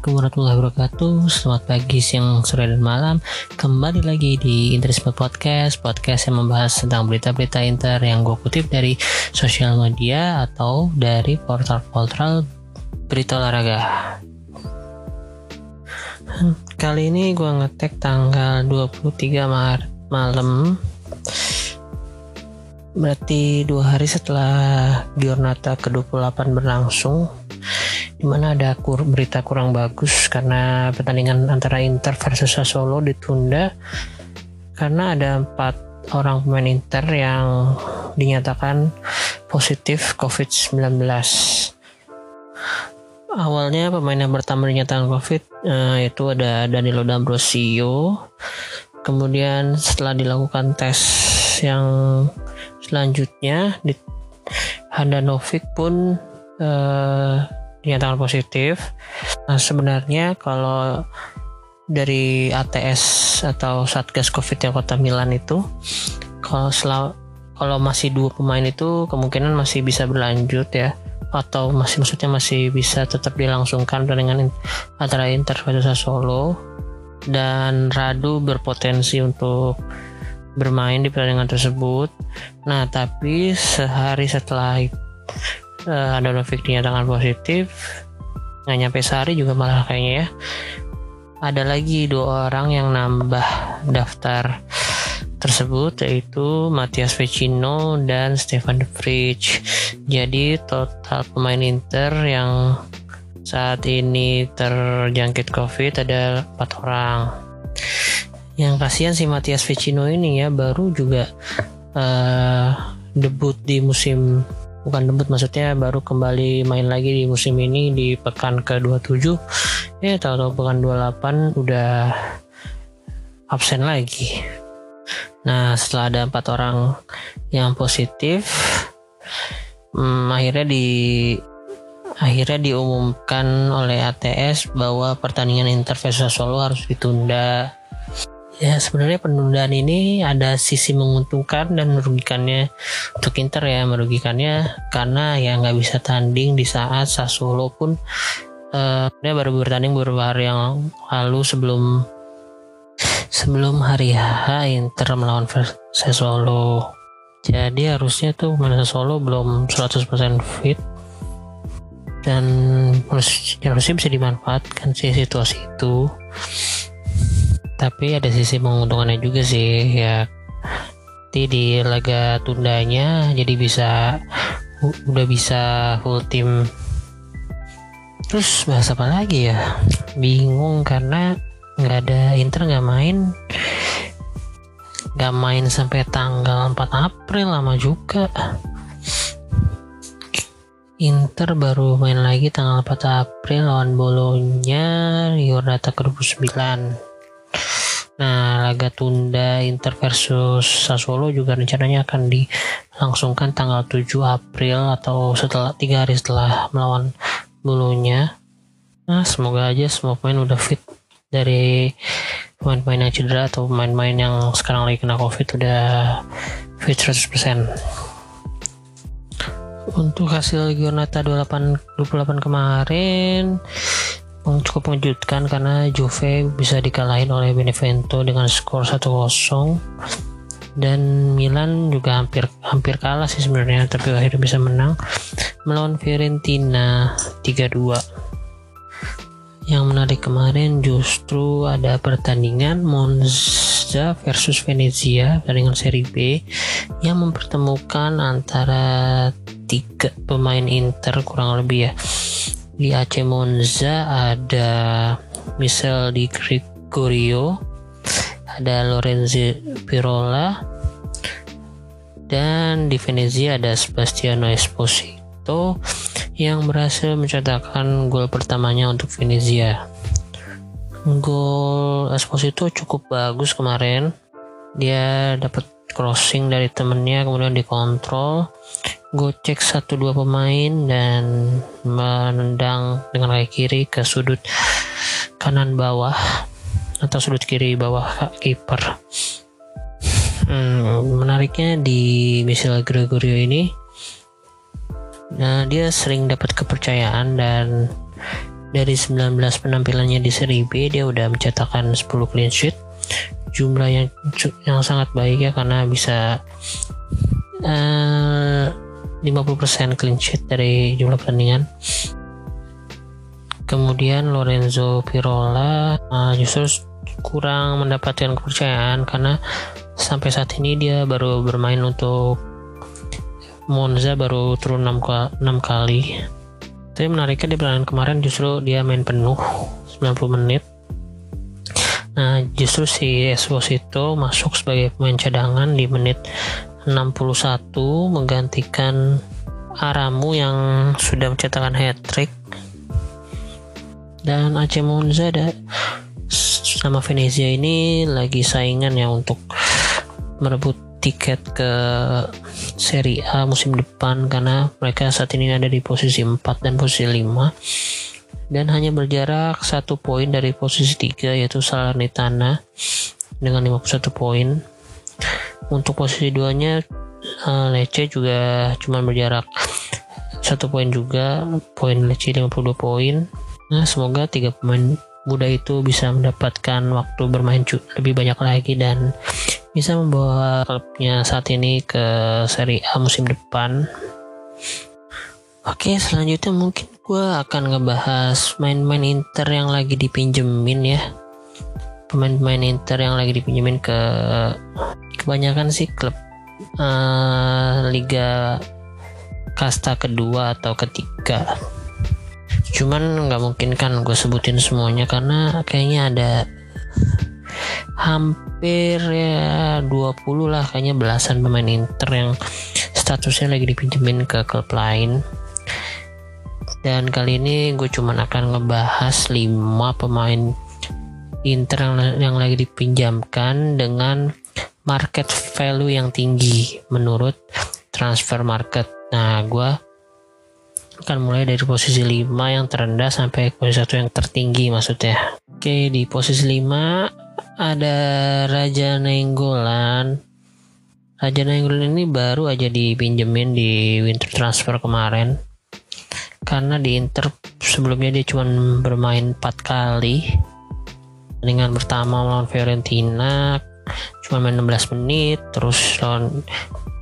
Assalamualaikum warahmatullahi wabarakatuh. Selamat pagi, siang, sore, dan malam. Kembali lagi di Interisme Podcast Podcast yang membahas tentang berita-berita inter Yang gue kutip dari sosial media Atau dari portal-portal berita olahraga. Kali ini gue ngetek tanggal 23 Maret malam. Berarti dua hari setelah Giornata ke-28 berlangsung di mana ada kur berita kurang bagus karena pertandingan antara Inter versus Sassuolo ditunda karena ada empat orang pemain Inter yang dinyatakan positif COVID-19. Awalnya pemain yang pertama dinyatakan COVID uh, itu ada Danilo D'Ambrosio. Kemudian setelah dilakukan tes yang selanjutnya di Handanovic pun uh, dinyatakan positif. Nah, sebenarnya kalau dari ATS atau Satgas Covid yang Kota Milan itu kalau selalu kalau masih dua pemain itu kemungkinan masih bisa berlanjut ya atau masih maksudnya masih bisa tetap dilangsungkan pertandingan antara Inter versus Sassuolo dan Radu berpotensi untuk bermain di pertandingan tersebut. Nah, tapi sehari setelah uh, ada Novik dinyatakan positif. Nggak nyampe sehari juga malah kayaknya ya. Ada lagi dua orang yang nambah daftar tersebut yaitu Matias Vecino dan Stefan De Vrij jadi total pemain Inter yang saat ini terjangkit COVID ada empat orang. Yang kasihan si Matias Vecino ini ya baru juga uh, debut di musim bukan debut maksudnya baru kembali main lagi di musim ini di pekan ke-27 ya tahu-tahu pekan 28 udah absen lagi. Nah setelah ada empat orang yang positif hmm, akhirnya di akhirnya diumumkan oleh ATS bahwa pertandingan Inter versus Solo harus ditunda ya sebenarnya penundaan ini ada sisi menguntungkan dan merugikannya. Untuk Inter ya merugikannya karena ya nggak bisa tanding di saat Sassuolo pun uh, dia baru bertanding beberapa hari yang lalu sebelum sebelum hari H Inter melawan Sassuolo. Jadi harusnya tuh mana Sassuolo belum 100% fit. Dan harusnya bisa dimanfaatkan sih situasi itu tapi ada sisi menguntungkannya juga sih ya. Nanti di laga tundanya jadi bisa udah bisa full tim terus bahas apa lagi ya? Bingung karena nggak ada Inter nggak main. Nggak main sampai tanggal 4 April lama juga. Inter baru main lagi tanggal 4 April lawan Bolonya Giornata ke 29 Nah, laga tunda Inter versus Sassuolo juga rencananya akan dilangsungkan tanggal 7 April atau setelah tiga hari setelah melawan Bulunya. Nah, semoga aja semua pemain udah fit dari pemain-pemain yang cedera atau pemain-pemain yang sekarang lagi kena covid udah fit 100%. Untuk hasil Giornata 28 28 kemarin cukup mengejutkan karena Juve bisa dikalahin oleh Benevento dengan skor 1-0 dan Milan juga hampir hampir kalah sih sebenarnya tapi akhirnya bisa menang. Melawan Fiorentina 3-2 yang menarik kemarin justru ada pertandingan Monza versus Venezia pertandingan Serie B yang mempertemukan antara tiga pemain Inter kurang lebih ya di AC Monza ada Michel Di Gregorio ada Lorenzo Pirola dan di Venezia ada Sebastiano Esposito yang berhasil mencetakkan gol pertamanya untuk Venezia. Gol Esposito cukup bagus kemarin. Dia dapat crossing dari temennya kemudian dikontrol gocek satu dua pemain dan menendang dengan kaki kiri ke sudut kanan bawah atau sudut kiri bawah kiper. Hmm, menariknya di Michel Gregorio ini, nah dia sering dapat kepercayaan dan dari 19 penampilannya di Serie B dia udah mencetakkan 10 clean sheet jumlah yang yang sangat baik ya karena bisa uh, 50% clean sheet dari jumlah pertandingan. Kemudian Lorenzo Pirola uh, justru kurang mendapatkan kepercayaan karena sampai saat ini dia baru bermain untuk Monza baru turun 6, 6 kali. Tapi menariknya di pertandingan kemarin justru dia main penuh 90 menit. Nah justru si Esposito masuk sebagai pemain cadangan di menit 61 menggantikan Aramu yang sudah mencetakkan hat trick dan AC Monza ada sama Venezia ini lagi saingan ya untuk merebut tiket ke Serie A musim depan karena mereka saat ini ada di posisi 4 dan posisi 5 dan hanya berjarak satu poin dari posisi 3 yaitu Salernitana dengan 51 poin untuk posisi 2 nya uh, Lecce juga cuma berjarak satu poin juga poin Lecce 52 poin nah semoga tiga pemain muda itu bisa mendapatkan waktu bermain lebih banyak lagi dan bisa membawa klubnya saat ini ke Serie A musim depan. Oke, selanjutnya mungkin gue akan ngebahas main-main Inter yang lagi dipinjemin ya. Pemain-pemain Inter yang lagi dipinjemin ke kebanyakan sih klub uh, Liga kasta kedua atau ketiga. Cuman nggak mungkin kan gue sebutin semuanya karena kayaknya ada hampir ya 20 lah kayaknya belasan pemain Inter yang statusnya lagi dipinjemin ke klub lain dan kali ini gue cuman akan ngebahas 5 pemain Inter yang, yang lagi dipinjamkan dengan market value yang tinggi menurut transfer market nah gue akan mulai dari posisi 5 yang terendah sampai posisi 1 yang tertinggi maksudnya oke di posisi 5 ada Raja Nenggolan. Raja Nenggolan ini baru aja dipinjemin di winter transfer kemarin. Karena di Inter sebelumnya dia cuma bermain 4 kali. Dengan pertama melawan Fiorentina cuma main 16 menit, terus lawan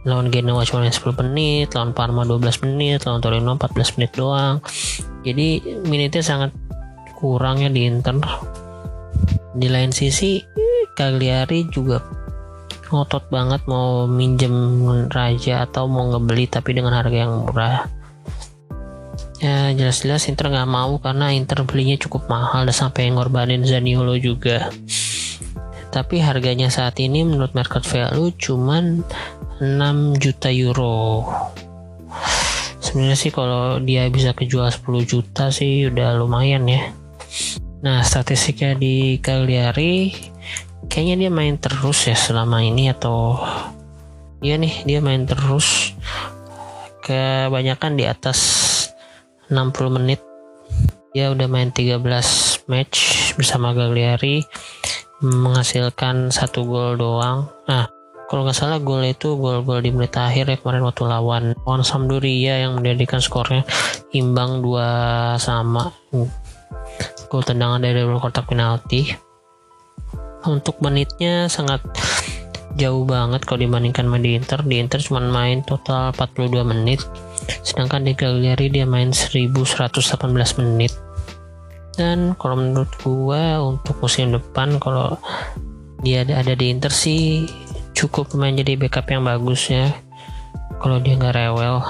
lawan Genoa cuma main 10 menit, lawan Parma 12 menit, lawan Torino 14 menit doang. Jadi minitnya sangat kurangnya di Inter. Di lain sisi Cagliari juga ngotot banget mau minjem Raja atau mau ngebeli tapi dengan harga yang murah. Ya jelas-jelas Inter nggak mau karena Inter belinya cukup mahal dan sampai ngorbanin Zaniolo juga tapi harganya saat ini menurut market value cuman 6 juta euro. Sebenarnya sih kalau dia bisa kejual 10 juta sih udah lumayan ya. Nah, statistiknya di Cagliari kayaknya dia main terus ya selama ini atau iya nih dia main terus kebanyakan di atas 60 menit. Dia udah main 13 match bersama Cagliari menghasilkan satu gol doang. Nah kalau nggak salah gol itu gol-gol di menit akhir ya kemarin waktu lawan lawan Sampdoria yang menjadikan skornya imbang dua sama. Gol tendangan dari luar kotak penalti. Untuk menitnya sangat jauh banget kalau dibandingkan main di Inter. Di Inter cuma main total 42 menit sedangkan di Cagliari dia main 1118 menit dan kalau menurut gua untuk musim depan kalau dia ada, ada di Inter sih cukup main jadi backup yang bagus ya. Kalau dia nggak rewel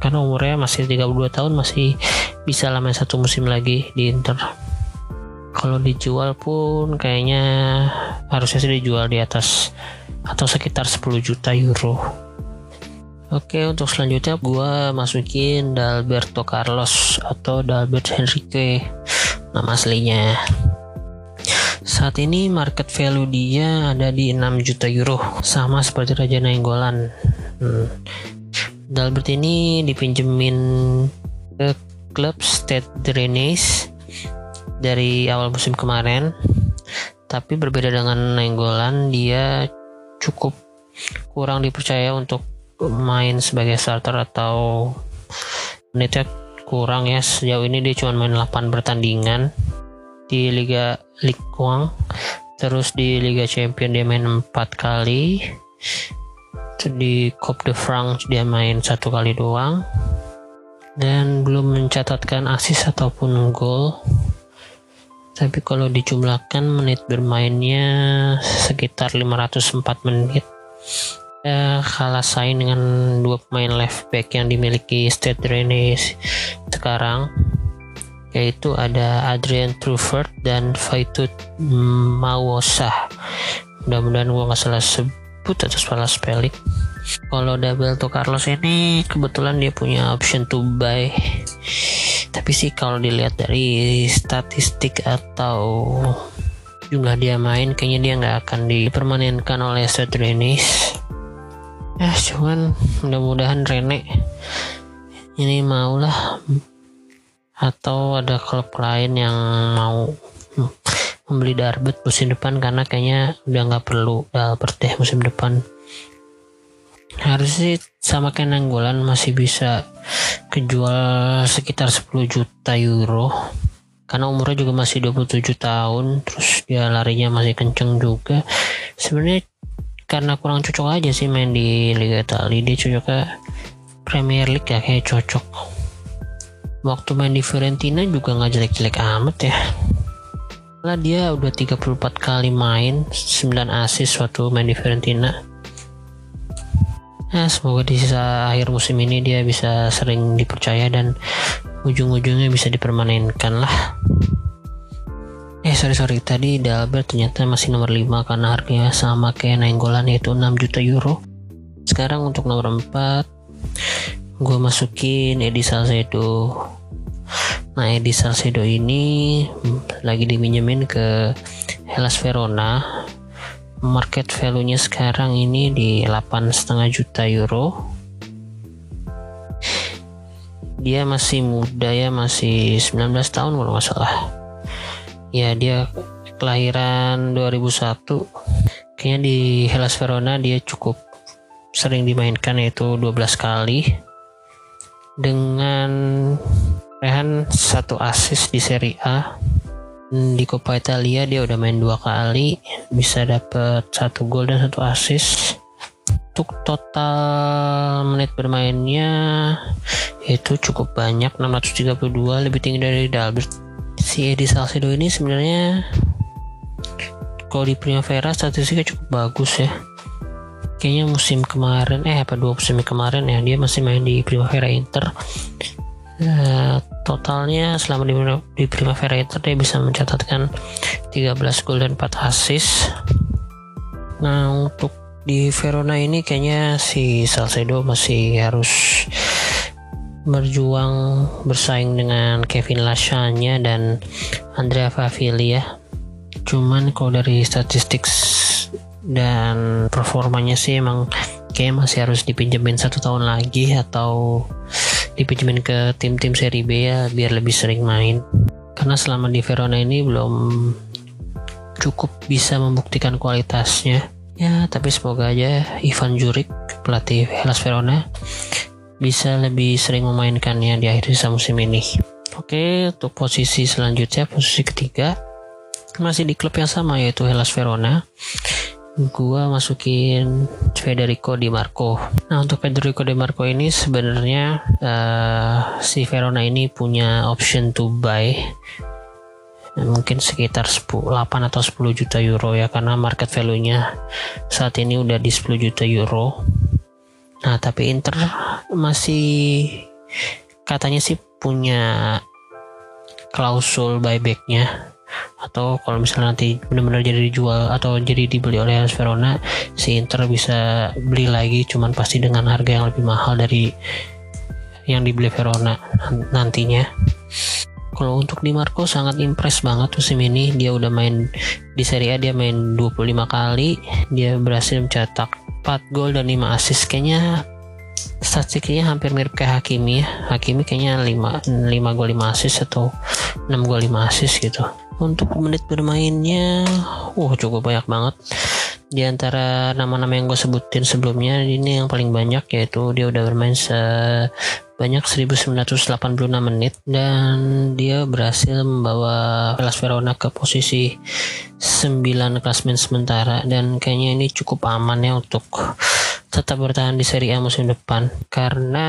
karena umurnya masih 32 tahun masih bisa lah main satu musim lagi di Inter. Kalau dijual pun kayaknya harusnya sih dijual di atas atau sekitar 10 juta euro. Oke untuk selanjutnya gue masukin Dalberto Carlos atau Dalbert Henrique nama aslinya. Saat ini market value dia ada di 6 juta euro sama seperti Raja Nainggolan. Hmm. Dalbert ini dipinjemin ke klub State Drainage dari awal musim kemarin. Tapi berbeda dengan Nenggolan dia cukup kurang dipercaya untuk main sebagai starter atau menitnya kurang ya. Sejauh ini dia cuma main 8 pertandingan di Liga Ligue terus di Liga Champion dia main 4 kali. Di Coupe de France dia main satu kali doang. Dan belum mencatatkan asis ataupun gol. Tapi kalau dijumlahkan menit bermainnya sekitar 504 menit ya, kalah saing dengan dua pemain left back yang dimiliki Stade Rennes sekarang yaitu ada Adrian Truffert dan Faitut Mawosa mudah-mudahan gue gak salah sebut atau salah spelling. Kalau double to Carlos ini kebetulan dia punya option to buy. Tapi sih kalau dilihat dari statistik atau jumlah dia main kayaknya dia nggak akan dipermanenkan oleh Seth Ya cuman mudah-mudahan Rene ini mau lah atau ada klub lain yang mau membeli Darbet musim depan karena kayaknya udah nggak perlu Dalbert deh musim depan. Harus sih sama kayak masih bisa kejual sekitar 10 juta euro. Karena umurnya juga masih 27 tahun terus dia larinya masih kenceng juga. Sebenarnya karena kurang cocok aja sih main di Liga Italia. Dia cocok ke Premier League ya kayak cocok. Waktu main di Fiorentina juga nggak jelek-jelek amat ya. Lah dia udah 34 kali main 9 assist waktu main di Fiorentina. Ya, semoga di sisa akhir musim ini dia bisa sering dipercaya dan ujung-ujungnya bisa dipermanenkan lah. Eh sorry sorry tadi Dalbert ternyata masih nomor 5 karena harganya sama kayak Nainggolan yaitu 6 juta euro. Sekarang untuk nomor 4 gue masukin Edi Salcedo. Nah Edi Salcedo ini lagi diminjemin ke Hellas Verona market value-nya sekarang ini di 8,5 juta euro dia masih muda ya masih 19 tahun kalau nggak salah ya dia kelahiran 2001 kayaknya di Hellas Verona dia cukup sering dimainkan yaitu 12 kali. Dengan rehan satu assist di Serie A. Di Coppa Italia dia udah main dua kali bisa dapet satu gol dan satu assist. Untuk total menit bermainnya itu cukup banyak 632 lebih tinggi dari Dalbert si Edi Salcedo ini sebenarnya kalau di Primavera statistiknya cukup bagus ya. Kayaknya musim kemarin eh apa dua musim kemarin ya dia masih main di Primavera Inter. Uh, totalnya selama di, di Primavera itu dia bisa mencatatkan 13 gol dan 4 assist. Nah untuk di Verona ini kayaknya si Salcedo masih harus berjuang bersaing dengan Kevin Lasagna dan Andrea Favilli ya. Cuman kalau dari statistik dan performanya sih emang kayak masih harus dipinjemin satu tahun lagi atau dipinjemin ke tim-tim seri B ya biar lebih sering main. Karena selama di Verona ini belum cukup bisa membuktikan kualitasnya. Ya tapi semoga aja Ivan Juric pelatih Hellas Verona bisa lebih sering memainkannya di akhir sisa musim ini oke untuk posisi selanjutnya posisi ketiga masih di klub yang sama yaitu Hellas Verona gua masukin Federico Di Marco. Nah untuk Federico Di Marco ini sebenarnya uh, si Verona ini punya option to buy mungkin sekitar 10, 8 atau 10 juta euro ya karena market value-nya saat ini udah di 10 juta euro. Nah tapi Inter masih katanya sih punya klausul buybacknya. Atau kalau misalnya nanti benar-benar jadi dijual atau jadi dibeli oleh Hellas Verona si Inter bisa beli lagi cuman pasti dengan harga yang lebih mahal dari yang dibeli Verona nantinya. Kalau untuk Di Marco sangat impress banget musim ini dia udah main di Serie A dia main 25 kali. Dia berhasil mencetak 4 gol dan 5 assist. Kayaknya statistiknya hampir mirip kayak Hakimi ya. Hakimi kayaknya 5, 5 gol 5 assist atau 6 gol 5 assist gitu. Untuk menit bermainnya uh cukup banyak banget di antara nama-nama yang gue sebutin sebelumnya ini yang paling banyak yaitu dia udah bermain se sebanyak 1986 menit dan dia berhasil membawa Hellas Verona ke posisi 9 klasmen sementara. Dan kayaknya ini cukup aman ya untuk tetap bertahan di Serie A musim depan karena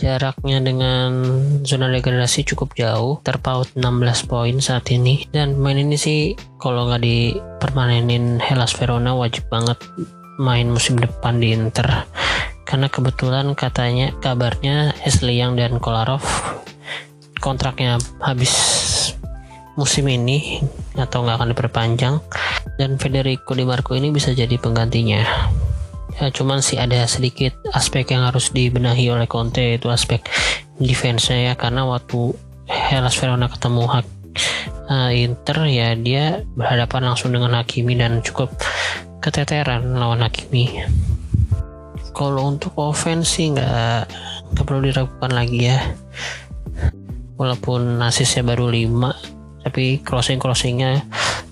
jaraknya dengan zona degradasi cukup jauh terpaut 16 poin saat ini. Dan main ini sih kalau nggak dipermanenin Hellas Verona wajib banget main musim depan di Inter. Karena kebetulan katanya kabarnya Young dan Kolarov kontraknya habis musim ini atau nggak akan diperpanjang. Dan Federico Di Marco ini bisa jadi penggantinya ya cuman sih ada sedikit aspek yang harus dibenahi oleh Conte itu aspek defense-nya ya. Karena waktu Hellas Verona ketemu hak uh, Inter ya dia berhadapan langsung dengan Hakimi dan cukup keteteran lawan Hakimi. Kalau untuk offense sih nggak perlu diragukan lagi ya. Walaupun asisnya baru 5 tapi crossing crossingnya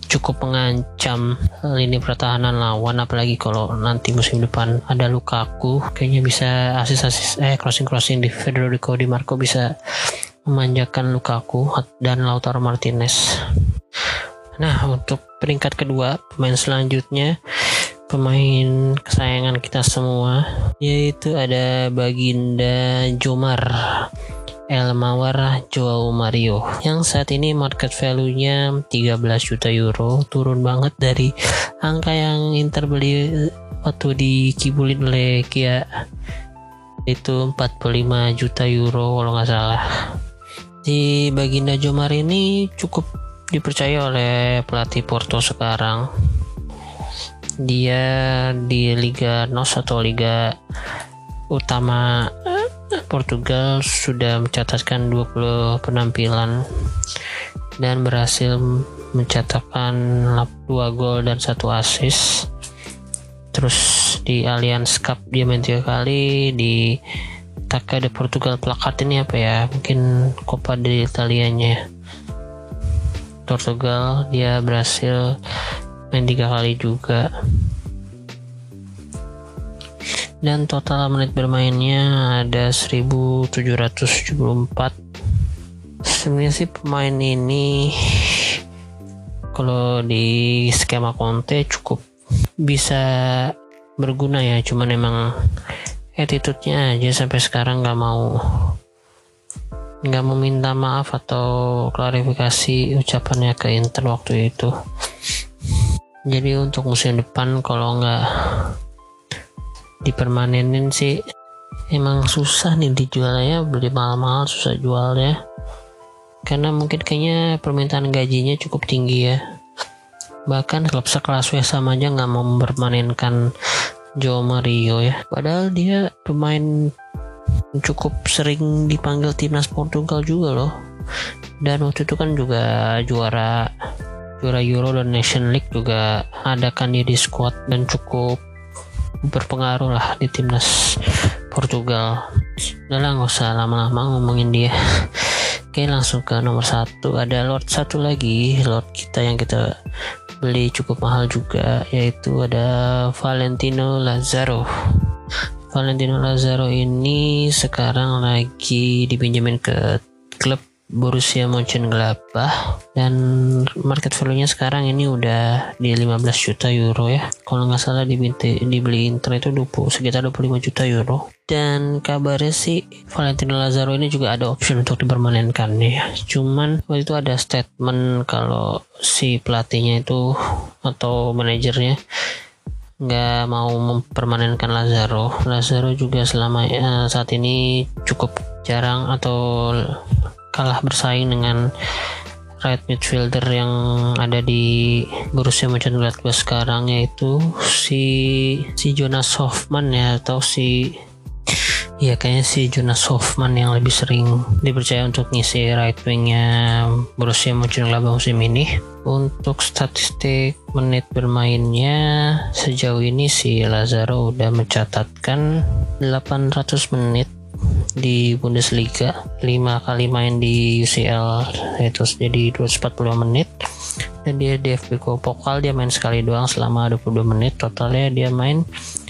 cukup mengancam lini pertahanan lawan apalagi kalau nanti musim depan ada Lukaku kayaknya bisa asis-asis eh crossing-crossing di Federico Di Marco bisa memanjakan Lukaku dan Lautaro Martinez. Nah, untuk peringkat kedua, pemain selanjutnya pemain kesayangan kita semua yaitu ada Baginda Jomar El Mawar Joao Mario yang saat ini market value-nya 13 juta euro turun banget dari angka yang Inter beli waktu dikibulin oleh Kia itu 45 juta euro kalau nggak salah. Di Baginda Jomar ini cukup dipercaya oleh pelatih Porto sekarang. Dia di Liga NOS atau Liga utama Portugal sudah mencatatkan 20 penampilan dan berhasil mencatatkan 2 gol dan 1 assist. Terus di Allianz Cup dia main tiga kali di Taka de Portugal plakat ini apa ya? Mungkin Coppa de Italianya. Portugal dia berhasil main tiga kali juga dan total menit bermainnya ada 1774 sebenarnya sih pemain ini kalau di skema Conte cukup bisa berguna ya. Cuman emang attitude-nya aja sampai sekarang nggak mau nggak meminta maaf atau klarifikasi ucapannya ke Inter waktu itu. Jadi untuk musim depan kalau nggak dipermanenin sih. Emang susah nih dijualnya beli mahal-mahal susah jual ya. Karena mungkin kayaknya permintaan gajinya cukup tinggi ya. Bahkan klub sekelas West Ham aja nggak mau mempermanenkan Joe Mario ya. Padahal dia pemain cukup sering dipanggil timnas Portugal juga loh. Dan waktu itu kan juga juara juara Euro dan Nation League juga ada kan dia di squad dan cukup berpengaruh lah di timnas Portugal. Udah lah nggak usah lama-lama ngomongin dia. Oke langsung ke nomor satu. Ada Lord satu lagi. Lord kita yang kita beli cukup mahal juga yaitu ada Valentino Lazaro Valentino Lazaro ini sekarang lagi dipinjemin ke klub Borussia Mönchengladbach dan market value-nya sekarang ini udah di 15 juta euro ya. Kalau nggak salah dibinti, dibeli Inter itu 20, sekitar 25 juta euro. Dan kabarnya sih Valentino Lazaro ini juga ada option untuk dipermanenkan ya. Cuman waktu itu ada statement kalau si pelatihnya itu atau manajernya nggak mau mempermanenkan Lazaro. Lazaro juga selama ya, saat ini cukup jarang atau kalah bersaing dengan right midfielder yang ada di Borussia Mönchengladbach sekarang yaitu si si Jonas Hoffman ya atau si ya kayaknya si Jonas Hoffman yang lebih sering dipercaya untuk ngisi right wingnya Borussia Mönchengladbach musim ini. Untuk statistik menit bermainnya sejauh ini si Lazaro udah mencatatkan 800 menit di Bundesliga. 5 kali main di UCL itu jadi 240 menit. Dan dia di FB Pokal dia main sekali doang selama 22 menit. Totalnya dia main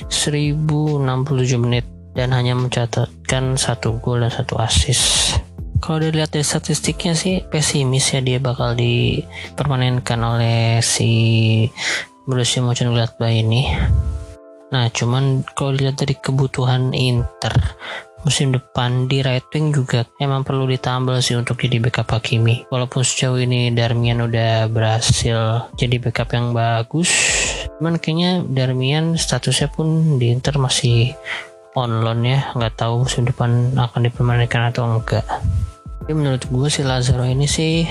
1067 menit dan hanya mencatatkan satu gol dan satu assist. Kalau dilihat dari statistiknya sih pesimis ya dia bakal dipermanenkan oleh si Borussia Mönchengladbach ini. Nah, cuman kalau dilihat dari kebutuhan Inter musim depan di right wing juga emang perlu ditambal sih untuk jadi backup Hakimi. Walaupun sejauh ini Darmian udah berhasil jadi backup yang bagus, cuman kayaknya Darmian statusnya pun di Inter masih on loan ya, nggak tahu musim depan akan dipermanenkan atau enggak. Tapi menurut gue si Lazaro ini sih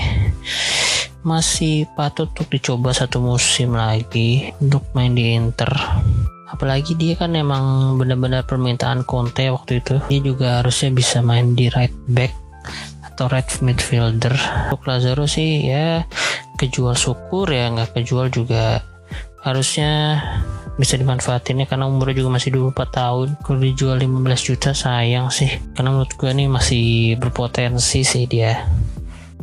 masih patut untuk dicoba satu musim lagi untuk main di Inter apalagi dia kan emang benar-benar permintaan Conte waktu itu. Dia juga harusnya bisa main di right back atau right midfielder. Untuk Lazaro sih ya kejual syukur ya nggak kejual juga harusnya bisa dimanfaatin ya karena umurnya juga masih 24 tahun. Kalau dijual 15 juta sayang sih. Karena menurut gue nih masih berpotensi sih dia.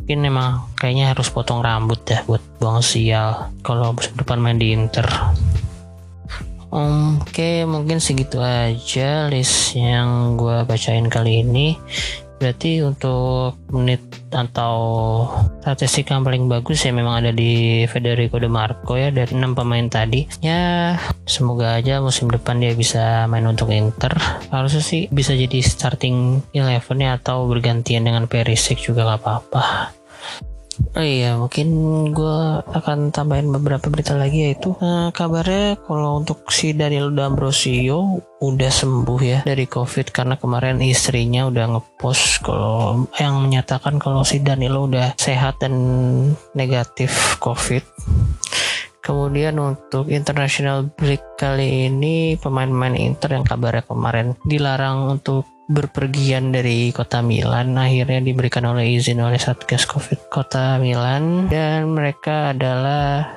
Mungkin memang kayaknya harus potong rambut dah buat buang sial. Kalau depan main di Inter Oke, mungkin segitu aja list yang gue bacain kali ini. Berarti untuk menit atau statistik yang paling bagus ya memang ada di Federico De Marco ya dari enam pemain tadi. Ya semoga aja musim depan dia bisa main untuk Inter. Harusnya sih bisa jadi starting eleven ya atau bergantian dengan Perisic juga gak apa-apa. Oh iya, mungkin gue akan tambahin beberapa berita lagi yaitu uh, kabarnya kalau untuk si Daniel D'Ambrosio udah sembuh ya dari COVID karena kemarin istrinya udah ngepost kalau yang menyatakan kalau si Danilo udah sehat dan negatif COVID. Kemudian untuk international break kali ini pemain-pemain Inter yang kabarnya kemarin dilarang untuk berpergian dari kota Milan akhirnya diberikan oleh izin oleh Satgas Covid kota Milan. Dan mereka adalah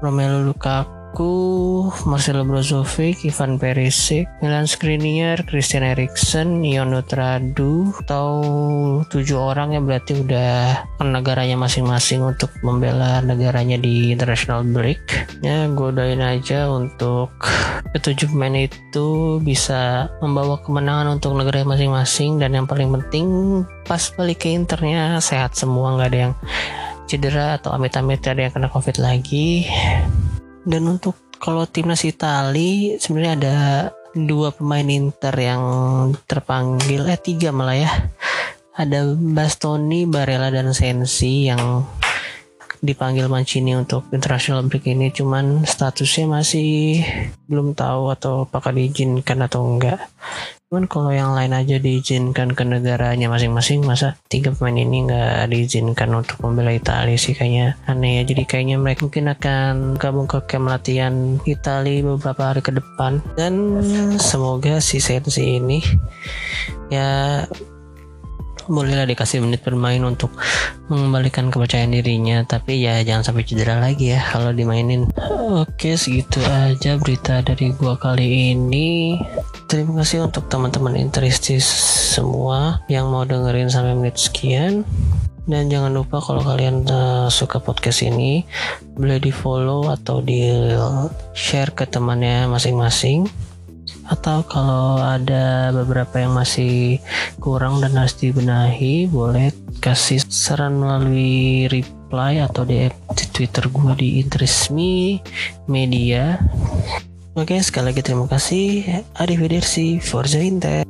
Romelu Lukaku Lukaku, Marcelo Brozovic, Ivan Perisic, Milan Skriniar, Christian Eriksen, Ion Tradu atau tujuh orang yang berarti udah ke negaranya masing-masing untuk membela negaranya di international break. Ya, gue doain aja untuk ketujuh pemain itu bisa membawa kemenangan untuk negara masing-masing dan yang paling penting pas balik ke internya sehat semua nggak ada yang cedera atau amit-amit ada yang kena covid lagi dan untuk kalau timnas Itali sebenarnya ada dua pemain Inter yang terpanggil eh tiga malah ya. Ada Bastoni, Barella dan Sensi yang dipanggil Mancini untuk international break ini. Cuman statusnya masih belum tahu atau apakah diizinkan atau enggak cuman kalau yang lain aja diizinkan ke negaranya masing-masing masa tiga pemain ini nggak diizinkan untuk membela Italia sih kayaknya? Aneh ya jadi kayaknya mereka mungkin akan gabung ke camp latihan Italia beberapa hari ke depan. Dan semoga si Sensi ini ya bolehlah dikasih menit bermain untuk mengembalikan kepercayaan dirinya tapi ya jangan sampai cedera lagi ya kalau dimainin. Oke segitu aja berita dari gua kali ini. Terima kasih untuk teman-teman interistis semua yang mau dengerin sampai menit sekian. Dan jangan lupa kalau kalian uh, suka podcast ini boleh di follow atau di share ke temannya masing-masing atau kalau ada beberapa yang masih kurang dan harus dibenahi boleh kasih saran melalui reply atau di, di Twitter gue di Interisme Media. Oke sekali lagi terima kasih. Arrivederci Forza Inter